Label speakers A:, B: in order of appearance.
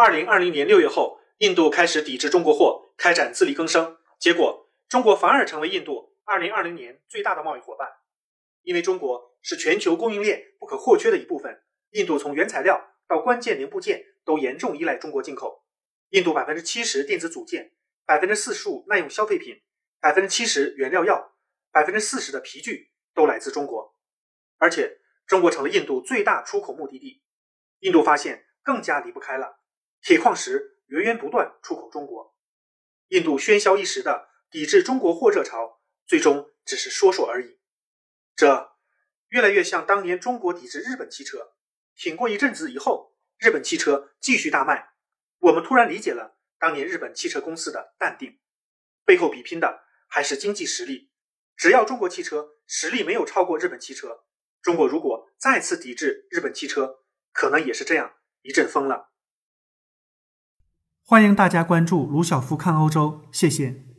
A: 二零二零年六月后，印度开始抵制中国货，开展自力更生，结果中国反而成为印度二零二零年最大的贸易伙伴。因为中国是全球供应链不可或缺的一部分，印度从原材料到关键零部件都严重依赖中国进口。印度百分之七十电子组件，百分之四十五耐用消费品，百分之七十原料药，百分之四十的皮具都来自中国，而且中国成了印度最大出口目的地。印度发现更加离不开了。铁矿石源源不断出口中国，印度喧嚣一时的抵制中国货热潮，最终只是说说而已。这越来越像当年中国抵制日本汽车，挺过一阵子以后，日本汽车继续大卖，我们突然理解了当年日本汽车公司的淡定，背后比拼的还是经济实力。只要中国汽车实力没有超过日本汽车，中国如果再次抵制日本汽车，可能也是这样一阵风了。
B: 欢迎大家关注卢晓夫看欧洲，谢谢。